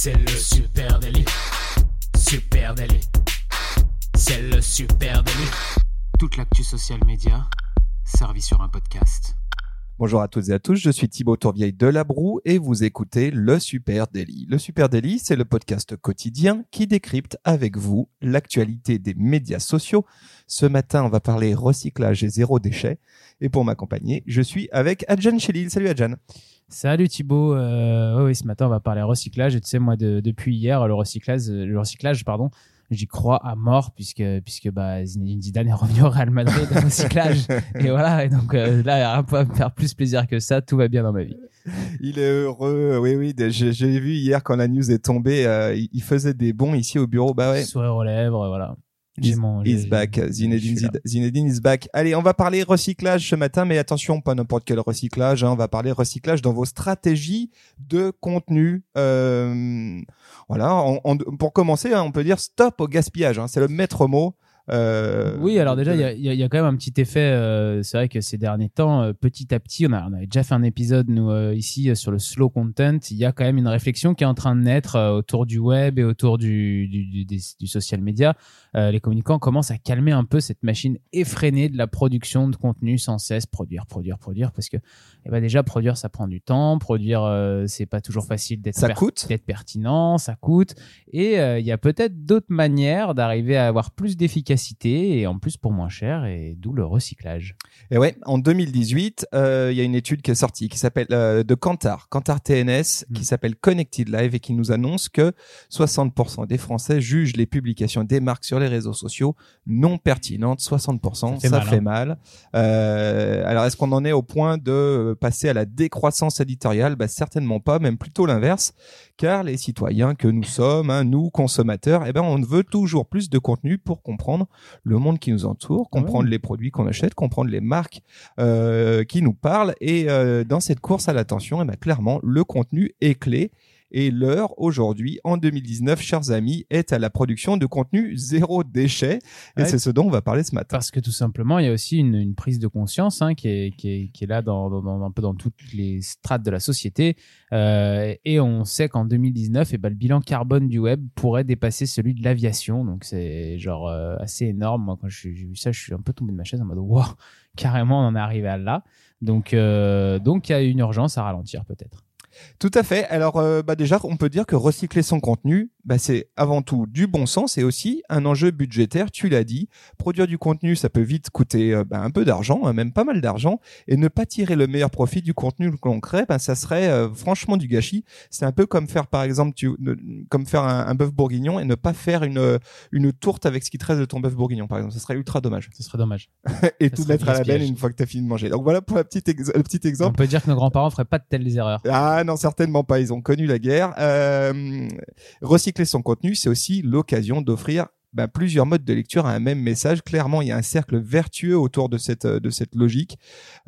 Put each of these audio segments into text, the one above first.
C'est le super délit. Super délit. C'est le super délit. Toute l'actu social média servie sur un podcast. Bonjour à toutes et à tous, je suis Thibaut Tourvieille de La Broue et vous écoutez Le Super Daily. Le Super Daily, c'est le podcast quotidien qui décrypte avec vous l'actualité des médias sociaux. Ce matin, on va parler recyclage et zéro déchet. Et pour m'accompagner, je suis avec Adjan Chelil. Salut Adjan. Salut Thibaut. Euh, oui, ce matin, on va parler recyclage. Et tu sais, moi, de- depuis hier, le recyclage, le recyclage, pardon, j'y crois à mort puisque puisque bah Zinedine Zidane est revenu au Real Madrid au recyclage. et voilà. Et donc euh, là, rien peut me faire plus plaisir que ça. Tout va bien dans ma vie. Il est heureux. Oui, oui. J'ai vu hier quand la news est tombée, euh, il il faisait des bons ici au bureau. Bah ouais. Sourire aux lèvres, voilà. He's, mon- j'ai- back. Zinedine, Zinedine is back. Allez, on va parler recyclage ce matin, mais attention, pas n'importe quel recyclage. hein. On va parler recyclage dans vos stratégies de contenu. Euh, voilà. on- on- pour commencer, hein, on peut dire stop au gaspillage. hein. C'est le maître mot. Euh, Oui, alors déjà, il y a, y a- il y a quand même un petit effet. euh, c'est vrai que ces derniers temps, euh, petit à petit, on, a, on avait déjà fait un épisode, nous, euh, ici, euh, sur le slow content. Il y a quand même une réflexion qui est en train de naître euh, autour du web et autour du, du, du, des- du social media. Euh, les communicants commencent à calmer un peu cette machine effrénée de la production de contenu sans cesse, produire, produire, produire, parce que eh ben déjà, produire, ça prend du temps. Produire, euh, c'est pas toujours facile d'être Ça per- coûte. d'être pertinent, ça coûte. Et euh, il y a peut-être d'autres manières d'arriver à avoir plus d'efficacité et en plus pour moins cher, et d'où le recyclage. Et ouais, en 2018, euh, il y a une étude qui est sortie qui s'appelle euh, de Kantar, Kantar TNS, qui Mm. s'appelle Connected Live et qui nous annonce que 60% des Français jugent les publications des marques sur les réseaux sociaux non pertinentes. 60%, ça Ça fait fait mal. mal, hein. Euh, alors, est-ce qu'on en est au point de euh, passer à la décroissance éditoriale? Bah, Certainement pas, même plutôt l'inverse, car les citoyens que nous sommes, hein, nous consommateurs, eh ben, on veut toujours plus de contenu pour comprendre le monde qui nous entoure, comprendre Ouais. les produits qu'on achète, comprendre les marques euh, qui nous parlent. Et euh, dans cette course à l'attention, eh ben, clairement, le contenu est clé. Et l'heure aujourd'hui, en 2019, chers amis, est à la production de contenu zéro déchet. Et Ouais. c'est ce dont on va parler ce matin. Parce que tout simplement, il y a aussi une, une prise de conscience hein, qui, est, qui, est, qui est là dans, dans, dans- un peu dans toutes les strates de la société. Euh, et on sait qu'en 2019, eh ben, le bilan carbone du web pourrait dépasser celui de l'aviation. Donc c'est genre euh, assez énorme. Moi, quand j'ai j'ai vu ça, je suis un peu tombé de ma chaise en mode wow, carrément, on en est arrivé à là. Donc euh, donc il y a une urgence à ralentir peut-être. Tout à fait. Alors, euh, bah déjà, on peut dire que recycler son contenu, bah, c'est avant tout du bon sens et aussi un enjeu budgétaire. Tu l'as dit, produire du contenu, ça peut vite coûter euh, bah, un peu d'argent, hein, même pas mal d'argent, et ne pas tirer le meilleur profit du contenu que l'on crée, bah, ça serait euh, franchement du gâchis. C'est un peu comme faire, par exemple, tu, ne- comme faire un, un bœuf bourguignon et ne pas faire une une tourte avec ce qui te reste de ton bœuf bourguignon, par exemple. Ça serait ultra dommage. Ce serait dommage. et Ça tout mettre à la gaspillage. une fois que tu as fini de manger. Donc voilà pour la petite ex- le petit On exemple. peut dire que nos grands-parents feraient pas de telles erreurs. Ah non, certainement pas. Ils ont connu la guerre. Euh, recycler son contenu, c'est aussi l'occasion d'offrir bah, plusieurs modes de lecture à un même message. Clairement, il y a un cercle vertueux autour de cette de cette logique.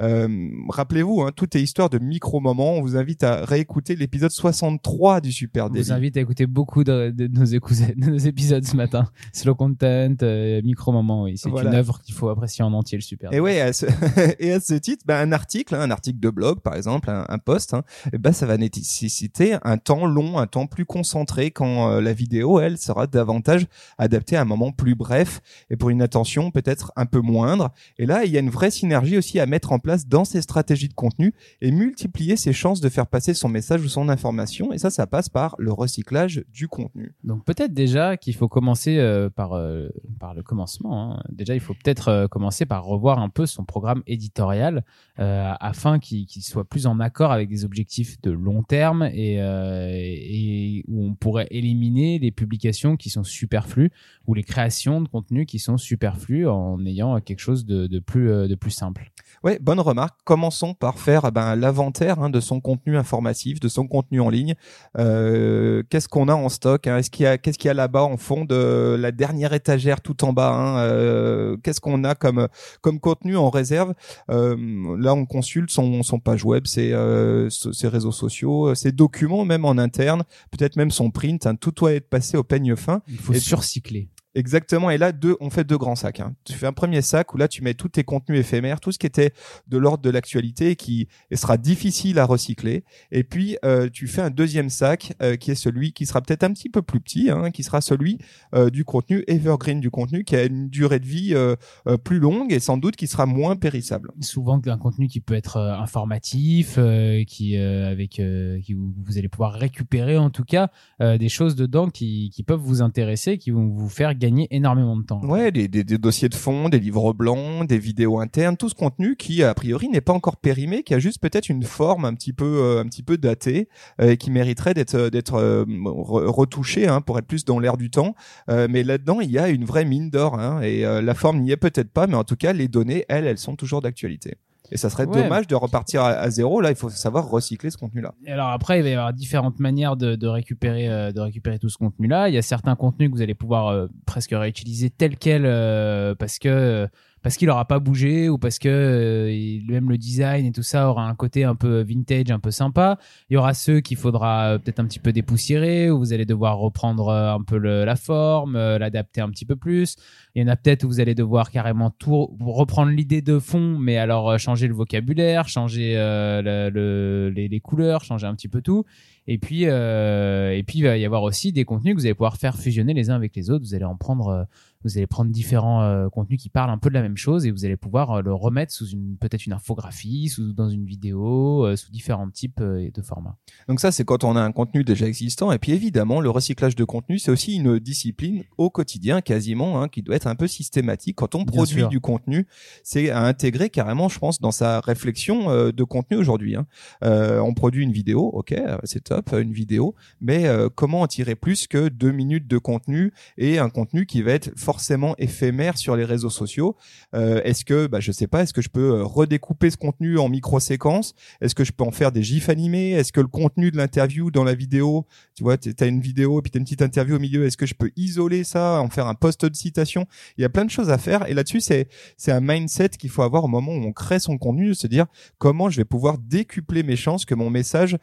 Euh, Rappelez-vous, hein, tout est histoire de micro-moments. On vous invite à réécouter l'épisode 63 du Super On vous Daily. invite à écouter beaucoup de, de nos, de nos épisodes ce matin. Slow content, euh, micro moment, oui. C'est Voilà. une œuvre qu'il faut apprécier en entier, le super. Et ouais, à ce, et à ce titre, ben, un article, hein, un article de blog par exemple, un, un post, hein, et ben, ça va nécessiter un temps long, un temps plus concentré quand euh, la vidéo, elle, sera davantage adaptée à un moment plus bref et pour une attention peut-être un peu moindre. Et là, il y a une vraie synergie aussi à mettre en place dans ces stratégies de contenu et multiplier ses chances de faire passer son message ou son information. Et ça, ça passe par le recyclage du contenu. Donc peut-être déjà qu'il faut commencer euh, par, euh, par le commencement. hein. Déjà, il faut peut-être euh, commencer par revoir un peu son programme éditorial afin qu'il soit plus en accord avec des objectifs de long terme et où on pourrait éliminer les publications qui sont superflues ou les créations de contenu qui sont superflues en ayant quelque chose de, de plus, euh, de plus simple. Ouais, bonne remarque. Commençons par faire eh ben, l'inventaire hein, de son contenu informatif, de son contenu en ligne. Euh, qu'est-ce qu'on a en stock hein? Est-ce qu'il y a qu'est-ce qu'il y a là-bas en fond de la dernière étagère tout en bas hein? Euh, Qu'est-ce qu'on a comme comme contenu en réserve? Euh, Là, on consulte son son page web, ses euh, ses réseaux sociaux, ses documents même en interne, peut-être même son print. hein, tout doit être passé au peigne fin. Il faut Et- surcycler. Exactement. Et là, deux, on fait deux grands sacs. Hein. Tu fais un premier sac où là, tu mets tous tes contenus éphémères, tout ce qui était de l'ordre de l'actualité et qui sera difficile à recycler. Et puis, euh, tu fais un deuxième sac euh, qui est celui qui sera peut-être un petit peu plus petit, hein, qui sera celui euh, du contenu evergreen, du contenu qui a une durée de vie euh, euh, plus longue et sans doute qui sera moins périssable. Souvent un contenu qui peut être euh, informatif, qui avec qui vous, allez pouvoir récupérer en tout cas des choses dedans qui, qui peuvent vous intéresser, qui vont vous faire gagner énormément de temps. Ouais, des, des, des dossiers de fond, des livres blancs, des vidéos internes, tout ce contenu qui a priori n'est pas encore périmé, qui a juste peut-être une forme un petit peu euh, un petit peu datée euh, et qui mériterait d'être d'être euh, re- retouché hein, pour être plus dans l'air du temps. Euh, mais là-dedans, il y a une vraie mine d'or hein, et euh, la forme n'y est peut-être pas, mais en tout cas, les données, elles, elles sont toujours d'actualité. Et ça serait Ouais. dommage de repartir à, à zéro. Là, il faut savoir recycler ce contenu-là. Et alors après, il va y avoir différentes manières de, de récupérer euh, de récupérer tout ce contenu-là. Il y a certains contenus que vous allez pouvoir euh, presque réutiliser tel quel euh, parce que parce qu'il aura pas bougé ou parce que euh, même le design et tout ça aura un côté un peu vintage, un peu sympa. Il y aura ceux qu'il faudra euh, peut-être un petit peu dépoussiérer où vous allez devoir reprendre euh, un peu le- la forme, euh, l'adapter un petit peu plus. Il y en a peut-être où vous allez devoir carrément tout reprendre l'idée de fond, mais alors euh, changer le vocabulaire, changer le- le- les couleurs, changer un petit peu tout. Et puis, euh, et puis il va y avoir aussi des contenus que vous allez pouvoir faire fusionner les uns avec les autres. Vous allez en prendre, euh, vous allez prendre différents euh, contenus qui parlent un peu de la même chose et vous allez pouvoir euh, le remettre sous une peut-être une infographie, sous dans une vidéo, euh, sous différents types de formats. Donc ça, c'est quand on a un contenu déjà existant. Et puis évidemment, le recyclage de contenu, c'est aussi une discipline au quotidien, quasiment, hein, qui doit être un peu systématique. Quand on produit du contenu, c'est à intégrer carrément, je pense, dans sa réflexion euh, de contenu aujourd'hui. hein. Euh, on produit une vidéo, ok, c'est top, euh, une vidéo, mais euh, comment en tirer plus que deux minutes de contenu et un contenu qui va être forcément éphémère sur les réseaux sociaux? Euh, Est-ce que, bah, je sais pas, est-ce que je peux redécouper ce contenu en micro-séquences Est-ce que je peux en faire des gifs animés? Est-ce que le contenu de l'interview dans la vidéo, tu vois, tu as une vidéo et puis tu as une petite interview au milieu, est-ce que je peux isoler ça, en faire un post de citation? Il y a plein de choses à faire et là-dessus c'est un mindset qu'il faut avoir au moment où on crée son contenu, se dire comment je vais pouvoir décupler mes chances que mon message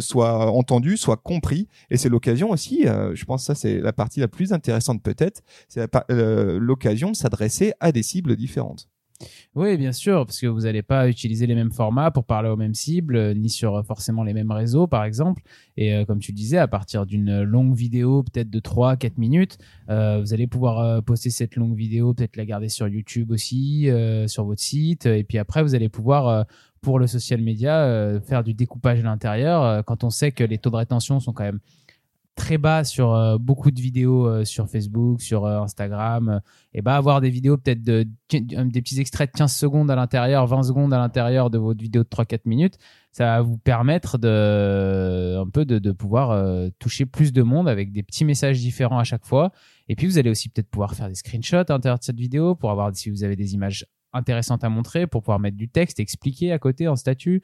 soit entendu, soit compris et c'est l'occasion aussi, euh, je pense que ça c'est la partie la plus intéressante peut-être, c'est euh, l'occasion de s'adresser à des cibles différentes. Oui, bien sûr, parce que vous n'allez pas utiliser les mêmes formats pour parler aux mêmes cibles, euh, ni sur forcément les mêmes réseaux, par exemple. Et comme tu disais, à partir d'une longue vidéo, peut-être de 3-4 minutes, vous allez pouvoir poster cette longue vidéo, peut-être la garder sur YouTube aussi, sur votre site. Et puis après, vous allez pouvoir, pour le social media, euh, faire du découpage à l'intérieur. Euh, quand on sait que les taux de rétention sont quand même très bas sur euh, beaucoup de vidéos sur Facebook, sur Instagram, et bah avoir des vidéos peut-être de, de- des petits extraits de 15 secondes à l'intérieur, 20 secondes à l'intérieur de votre vidéo de 3-4 minutes, ça va vous permettre de un peu de, de pouvoir toucher plus de monde avec des petits messages différents à chaque fois. Et puis vous allez aussi peut-être pouvoir faire des screenshots à l'intérieur de cette vidéo pour avoir si vous avez des images intéressantes à montrer, pour pouvoir mettre du texte, expliquer à côté en statut.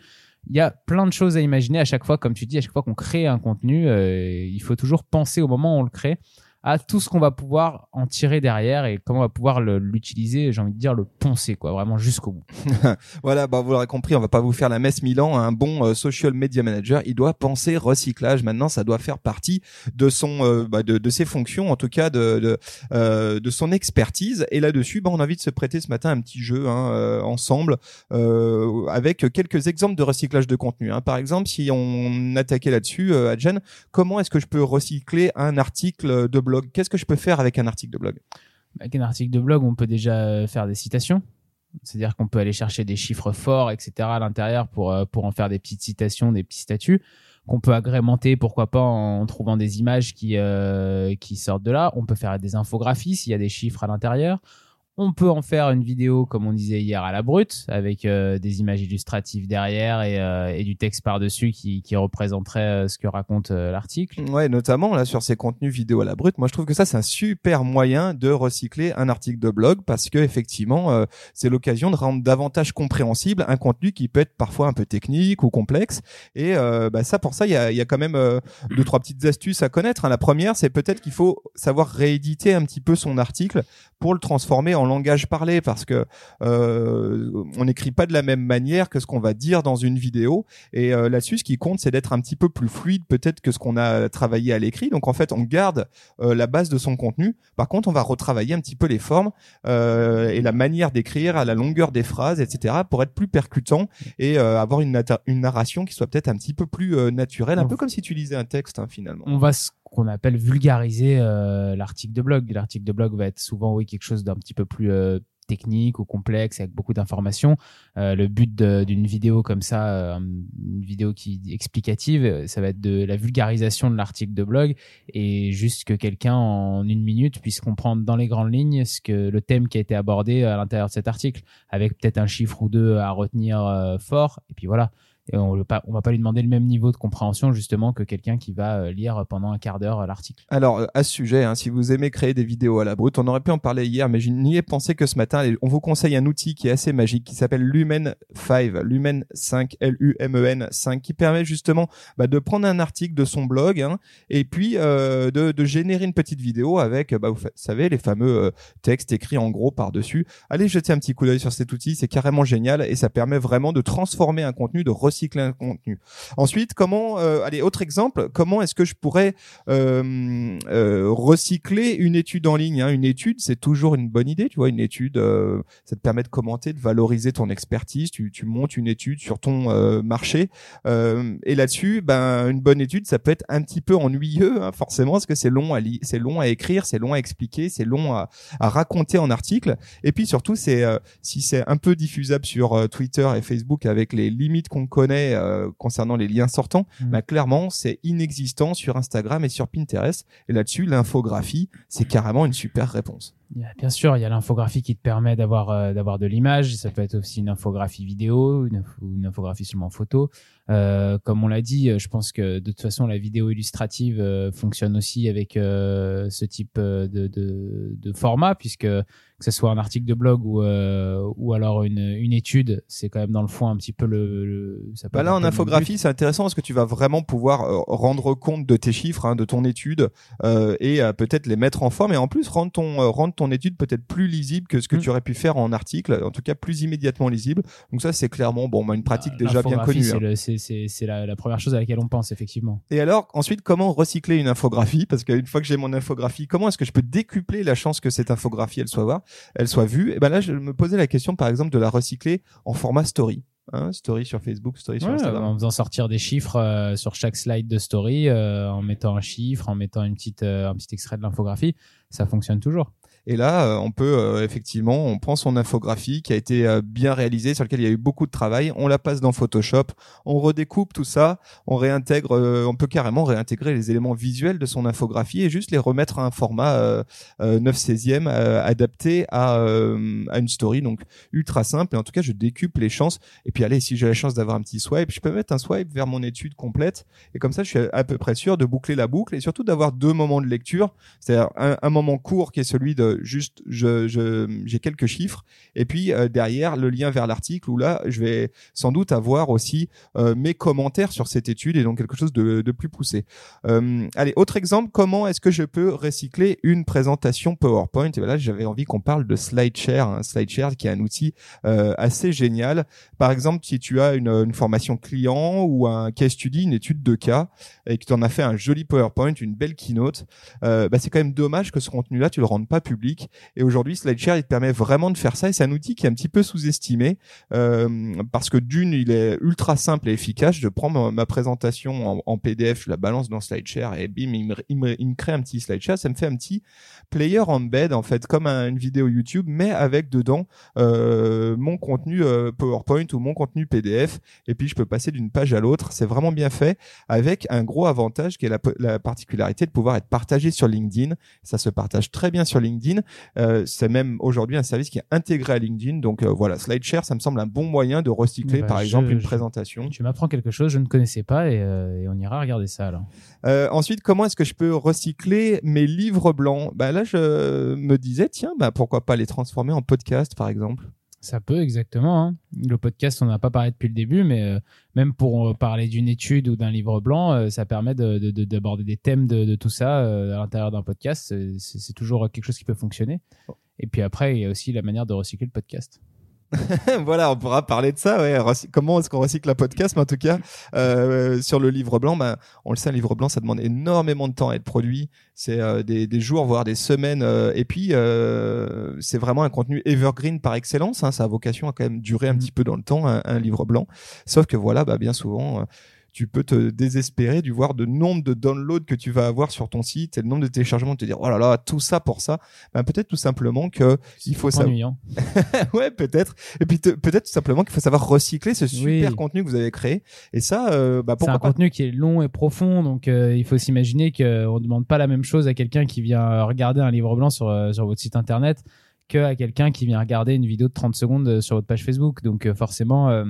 Il y a plein de choses à imaginer à chaque fois, comme tu dis, à chaque fois qu'on crée un contenu, euh, il faut toujours penser au moment où on le crée à tout ce qu'on va pouvoir en tirer derrière et comment on va pouvoir l'utiliser, j'ai envie de dire le poncer, quoi, vraiment jusqu'au bout. Voilà, bah vous l'aurez compris, on va pas vous faire la messe Milan. Un bon euh, social media manager, il doit penser recyclage. Maintenant, ça doit faire partie de son, euh, bah, de, de ses fonctions, en tout cas de de, euh, de son expertise. Et là-dessus, bah, on a envie de se prêter ce matin un petit jeu hein, euh, ensemble avec quelques exemples de recyclage de contenu. hein. Par exemple, si on attaquait là-dessus, Adjen, comment est-ce que je peux recycler un article de blog Qu'est-ce que je peux faire avec un article de blog? Avec un article de blog, on peut déjà euh, faire des citations. C'est-à-dire qu'on peut aller chercher des chiffres forts, etc. à l'intérieur pour, euh, pour en faire des petites citations, des petits statuts qu'on peut agrémenter, pourquoi pas, en trouvant des images qui, euh, qui sortent de là. On peut faire des infographies s'il y a des chiffres à l'intérieur. On peut en faire une vidéo, comme on disait hier, à la brute, avec euh, des images illustratives derrière et, euh, et du texte par-dessus qui, qui représenterait euh, ce que raconte euh, l'article. Ouais, notamment là sur ces contenus vidéo à la brute. Moi, je trouve que ça c'est un super moyen de recycler un article de blog parce que effectivement, euh, c'est l'occasion de rendre davantage compréhensible un contenu qui peut être parfois un peu technique ou complexe. Et bah, ça, pour ça, il y a, y a quand même deux trois petites astuces à connaître. hein. La première, c'est peut-être qu'il faut savoir rééditer un petit peu son article pour le transformer en en langage parlé parce que euh, on n'écrit pas de la même manière que ce qu'on va dire dans une vidéo. Et euh, là-dessus, ce qui compte, c'est d'être un petit peu plus fluide peut-être que ce qu'on a travaillé à l'écrit. Donc en fait, on garde euh, la base de son contenu. Par contre, on va retravailler un petit peu les formes euh, et la manière d'écrire, à la longueur des phrases, etc., pour être plus percutant et avoir une, une narration qui soit peut-être un petit peu plus naturelle, un peu comme si tu lisais un texte hein, finalement. On va qu'on appelle vulgariser euh, l'article de blog. L'article de blog va être souvent oui quelque chose d'un petit peu plus euh, technique ou complexe avec beaucoup d'informations. Euh, le but d'une vidéo comme ça, une vidéo qui explicative, ça va être de la vulgarisation de l'article de blog et juste que quelqu'un en une minute puisse comprendre dans les grandes lignes ce que le thème qui a été abordé à l'intérieur de cet article, avec peut-être un chiffre ou deux à retenir fort. Et puis voilà. Et on ne va pas lui demander le même niveau de compréhension justement que quelqu'un qui va euh, lire pendant un quart d'heure euh, l'article. Alors, euh, à ce sujet, hein, si vous aimez créer des vidéos à la brute, on aurait pu en parler hier, mais je n'y ai pensé que ce matin. On vous conseille un outil qui est assez magique, qui s'appelle Lumen 5, Lumen 5, L-U-M-E-N 5, qui permet justement bah, de prendre un article de son blog hein, et puis euh, de, de générer une petite vidéo avec, bah, vous savez, les fameux textes écrits en gros par-dessus. Allez jeter un petit coup d'œil sur cet outil, c'est carrément génial et ça permet vraiment de transformer un contenu, de recycler un contenu. Ensuite, comment, euh, allez, autre exemple, comment est-ce que je pourrais euh, euh, recycler une étude en ligne hein? Une étude, c'est toujours une bonne idée, tu vois. Une étude, euh, ça te permet de commenter, de valoriser ton expertise. Tu, tu montes une étude sur ton euh, marché, euh, et là-dessus, ben une bonne étude, ça peut être un petit peu ennuyeux, hein, forcément, parce que c'est long à lire, c'est long à écrire, c'est long à expliquer, c'est long à, à raconter en article. Et puis surtout, c'est si c'est un peu diffusable sur Twitter et Facebook avec les limites qu'on connaît euh, concernant les liens sortants, bah, clairement, c'est inexistant sur Instagram et sur Pinterest. Et là-dessus, l'infographie, c'est carrément une super réponse. Bien sûr, il y a l'infographie qui te permet d'avoir euh, d'avoir de l'image. Ça peut être aussi une infographie vidéo, une, info- une infographie seulement photo. Euh, comme on l'a dit, euh, je pense que de toute façon, la vidéo illustrative euh, fonctionne aussi avec euh, ce type de, de, de format, puisque que ce soit un article de blog ou euh, ou alors une, une étude, c'est quand même dans le fond un petit peu le. le- ça peut Bah là, en infographie, c'est intéressant parce que tu vas vraiment pouvoir rendre compte de tes chiffres, hein, de ton étude, euh, et peut-être les mettre en forme, et en plus rendre ton euh, rendre ton étude peut-être plus lisible que ce que Mm. tu aurais pu faire en article, en tout cas plus immédiatement lisible. Donc ça, c'est clairement bon, bah, une pratique Ah, déjà bien connue. C'est hein. la, la première chose à laquelle on pense effectivement. Et alors, ensuite, comment recycler une infographie? Parce qu'une fois que j'ai mon infographie, comment est-ce que je peux décupler la chance que cette infographie elle soit voir, elle soit vue? Et ben là, je me posais la question, par exemple, de la recycler en format story. Hein, story sur Facebook, story sur Ouais, Instagram. en faisant sortir des chiffres euh, sur chaque slide de story, euh, en mettant un chiffre, en mettant une petite, euh, un petit extrait de l'infographie, ça fonctionne toujours. Et là, euh, on peut euh, effectivement, on prend son infographie qui a été euh, bien réalisée, sur laquelle il y a eu beaucoup de travail, on la passe dans Photoshop, on redécoupe tout ça, on réintègre, on peut carrément réintégrer les éléments visuels de son infographie et juste les remettre à un format euh, euh, 9 16e euh, adapté à, à une story, donc ultra simple. Et en tout cas, je décuple les chances. Et puis allez, si j'ai la chance d'avoir un petit swipe, je peux mettre un swipe vers mon étude complète. Et comme ça, je suis à peu près sûr de boucler la boucle et surtout d'avoir deux moments de lecture. C'est-à-dire un moment court qui est celui de juste j'ai quelques chiffres et puis euh, derrière le lien vers l'article où là je vais sans doute avoir aussi euh, mes commentaires sur cette étude et donc quelque chose de, plus poussé. Euh, allez autre exemple comment est-ce que je peux recycler une présentation PowerPoint? Et voilà j'avais envie qu'on parle de SlideShare hein, SlideShare qui est un outil assez génial par exemple si tu as une, formation client ou un case study une étude de cas et que tu en as fait un joli PowerPoint une belle keynote bah, c'est quand même dommage que ce contenu-là, tu le rendes pas public. Et aujourd'hui, SlideShare, il te permet vraiment de faire ça. Et c'est un outil qui est un petit peu sous-estimé euh, parce que d'une, il est ultra simple et efficace. Je prends ma, présentation en, PDF, je la balance dans SlideShare et bim, il me, crée un petit SlideShare. Ça me fait un petit player embed en fait, comme un- une vidéo YouTube, mais avec dedans euh, mon contenu euh, PowerPoint ou mon contenu PDF. Et puis je peux passer d'une page à l'autre. C'est vraiment bien fait avec un gros avantage qui est la particularité de pouvoir être partagé sur LinkedIn. Ça se partage très bien sur LinkedIn. Euh, c'est même aujourd'hui un service qui est intégré à LinkedIn. Donc euh, voilà, SlideShare, ça me semble un bon moyen de recycler Bah, par je- exemple une je- présentation. Tu m'apprends quelque chose, je ne connaissais pas et, euh, et on ira regarder ça alors. Ensuite, comment est-ce que je peux recycler mes livres blancs? Bah là, je me disais, tiens, bah pourquoi pas les transformer en podcast, par exemple? Ça peut exactement. hein. Le podcast, on n'a pas parlé depuis le début, mais euh, même pour euh, parler d'une étude ou d'un livre blanc, euh, ça permet de- de- de- d'aborder des thèmes de, tout ça à l'intérieur d'un podcast. C'est- toujours quelque chose qui peut fonctionner. Et puis après, il y a aussi la manière de recycler le podcast. voilà, on pourra parler de ça. Ouais. Comment est-ce qu'on recycle un podcast? Mais en tout cas, euh, sur le livre blanc, ben, on le sait, un livre blanc, ça demande énormément de temps à être produit. C'est euh, des, des, jours, voire des semaines. Euh, et puis, euh, c'est vraiment un contenu evergreen par excellence. Hein. Ça a vocation à quand même durer un mmh. petit peu dans le temps, un, un livre blanc. Sauf que voilà, bah, bien souvent tu peux te désespérer du voir de nombre de downloads que tu vas avoir sur ton site et le nombre de téléchargements, te dire oh là là tout ça pour ça. Ben peut-être tout simplement que il faut savoir. ouais peut-être. Et puis peut-être tout simplement qu'il faut savoir recycler ce super contenu que vous avez créé. Et ça, euh, bah, c'est un contenu qui est long et profond, donc euh, il faut s'imaginer qu'on demande pas la même chose à quelqu'un qui vient regarder un livre blanc sur euh, sur votre site internet que à quelqu'un qui vient regarder une vidéo de 30 secondes sur votre page Facebook. Donc forcément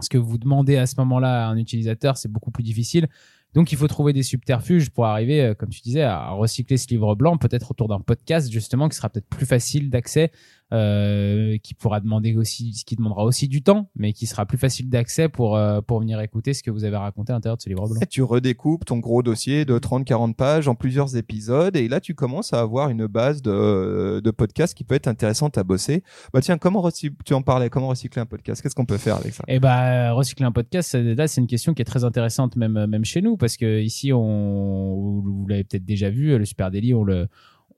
ce que vous demandez à ce moment-là à un utilisateur, c'est beaucoup plus difficile. Donc, il faut trouver des subterfuges pour arriver, euh, comme tu disais, à recycler ce livre blanc, peut-être autour d'un podcast, justement, qui sera peut-être plus facile d'accès euh, qui pourra demander aussi, ce qui demandera aussi du temps, mais qui sera plus facile d'accès pour euh, pour venir écouter ce que vous avez raconté à l'intérieur de ce livre blanc. Et tu redécoupes ton gros dossier de 30-40 pages en plusieurs épisodes, et là tu commences à avoir une base de de podcasts qui peut être intéressante à bosser. Bah tiens, comment tu en parlais Comment recycler un podcast? Qu'est-ce qu'on peut faire avec ça? Eh bah recycler un podcast, là c'est une question qui est très intéressante même même chez nous parce que ici on vous l'avez peut-être déjà vu, le Super Daily on le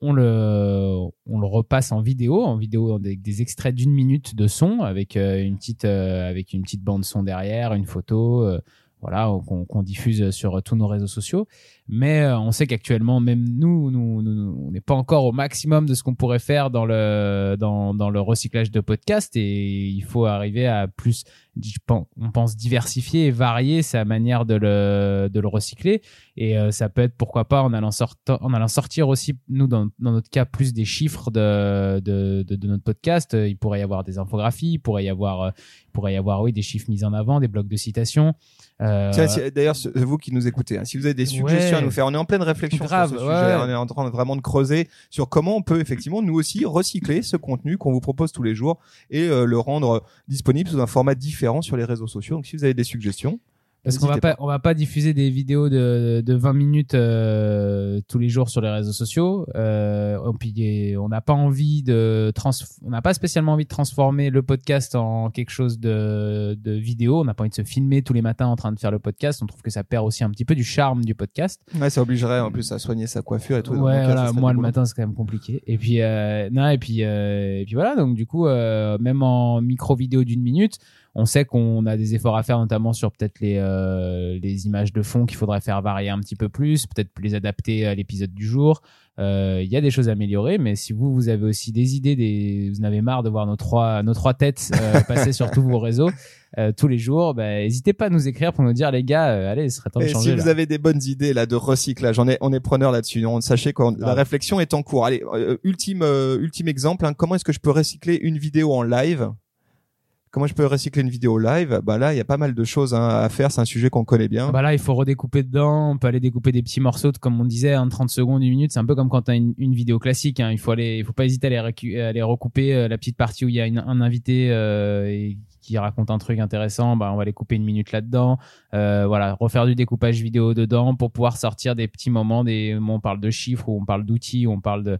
on le, on le repasse en vidéo, en vidéo avec des extraits d'une minute de son, avec euh, une petite, euh, avec une petite bande son derrière, une photo, euh, voilà, qu'on diffuse sur tous nos réseaux sociaux. Mais on sait qu'actuellement, même nous, nous, nous on n'est pas encore au maximum de ce qu'on pourrait faire dans le, dans, dans le recyclage de podcast et il faut arriver à plus, on pense diversifier et varier sa manière de le, de le recycler. Et euh, ça peut être pourquoi pas en allant, sortir en allant sortir aussi, nous, dans, dans notre cas, plus des chiffres de, de, de, de, notre podcast. Il pourrait y avoir des infographies, il pourrait y avoir, il pourrait y avoir, oui, des chiffres mis en avant, des blocs de citations. Euh... D'ailleurs, vous qui nous écoutez, hein, si vous avez des suggestions à nous faire, on est en pleine réflexion Grave, sur ce sujet. On est en train vraiment de creuser sur comment on peut effectivement nous aussi recycler ce contenu qu'on vous propose tous les jours et euh, le rendre disponible sous un format différent sur les réseaux sociaux. Donc, si vous avez des suggestions, parce qu'on va pas, on va pas diffuser des vidéos de, de 20 minutes euh, tous les jours sur les réseaux sociaux. Euh, puis on n'a pas envie de trans, on n'a pas spécialement envie de transformer le podcast en quelque chose de, de vidéo. On n'a pas envie de se filmer tous les matins en train de faire le podcast. On trouve que ça perd aussi un petit peu du charme du podcast. Ouais, ça obligerait en plus à soigner sa coiffure et tout. Ouais, voilà, moi le matin c'est quand même compliqué. Et puis euh, non, et puis et puis voilà. Donc du coup, même en micro vidéo d'une minute on sait qu'on a des efforts à faire, notamment sur peut-être les, euh, les images de fond qu'il faudrait faire varier un petit peu plus, peut-être les adapter à l'épisode du jour. Euh, il y a des choses à améliorer, mais si vous, vous avez aussi des idées, des, vous en avez marre de voir nos trois, nos trois têtes euh, passer sur tous vos réseaux tous les jours, bah, n'hésitez pas à nous écrire pour nous dire, les gars, allez, ce serait temps de changer. Si vous avez des bonnes idées là de recyclage, on est, on est preneur là-dessus. Sachez que la réflexion est en cours. Allez, ultime, ultime exemple. Hein, comment est-ce que je peux recycler une vidéo en live? Comment je peux recycler une vidéo live? Bah là, il y a pas mal de choses hein, à faire. C'est un sujet qu'on connaît bien. Bah là, il faut redécouper dedans. On peut aller découper des petits morceaux, de, comme on disait, en 30 secondes, une minute. C'est un peu comme quand tu as une, vidéo classique. Hein. Il faut aller, il faut pas hésiter à aller, recouper euh, la petite partie où il y a un invité euh, qui raconte un truc intéressant. Bah, on va aller couper une minute là-dedans. Euh, voilà, refaire du découpage vidéo dedans pour pouvoir sortir des petits moments. Des, on parle de chiffres, ou on parle d'outils, on parle de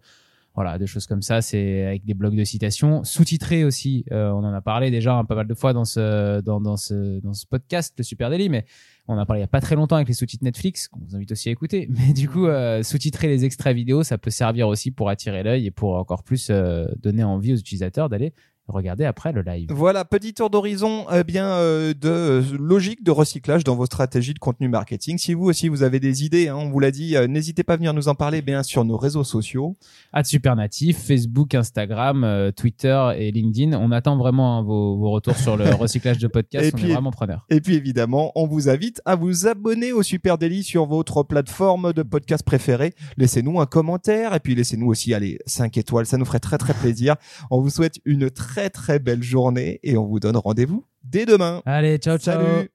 voilà, des choses comme ça, c'est avec des blocs de citations, sous-titrés aussi. Euh, on en a parlé déjà un pas mal de fois dans ce dans, dans ce dans ce podcast, le Super Daily, mais on en a parlé il y a pas très longtemps avec les sous-titres Netflix, qu'on vous invite aussi à écouter. Mais du coup, euh, sous-titrer les extraits vidéo, ça peut servir aussi pour attirer l'œil et pour encore plus euh, donner envie aux utilisateurs d'aller regardez après le live. Voilà, petit tour d'horizon eh bien euh, de euh, logique de recyclage dans vos stratégies de contenu marketing. Si vous aussi vous avez des idées, hein, on vous l'a dit, euh, n'hésitez pas à venir nous en parler bien sur nos réseaux sociaux. À Supernatif, Facebook, Instagram, Twitter et LinkedIn. On attend vraiment hein, vos, vos, retours sur le recyclage de podcasts. on est vraiment preneurs. Et puis évidemment, on vous invite à vous abonner au Super Daily sur votre plateforme de podcast préférée. Laissez-nous un commentaire et puis laissez-nous aussi aller 5 étoiles, ça nous ferait très très plaisir. On vous souhaite une très très belle journée et on vous donne rendez-vous dès demain. Allez, ciao ciao. Salut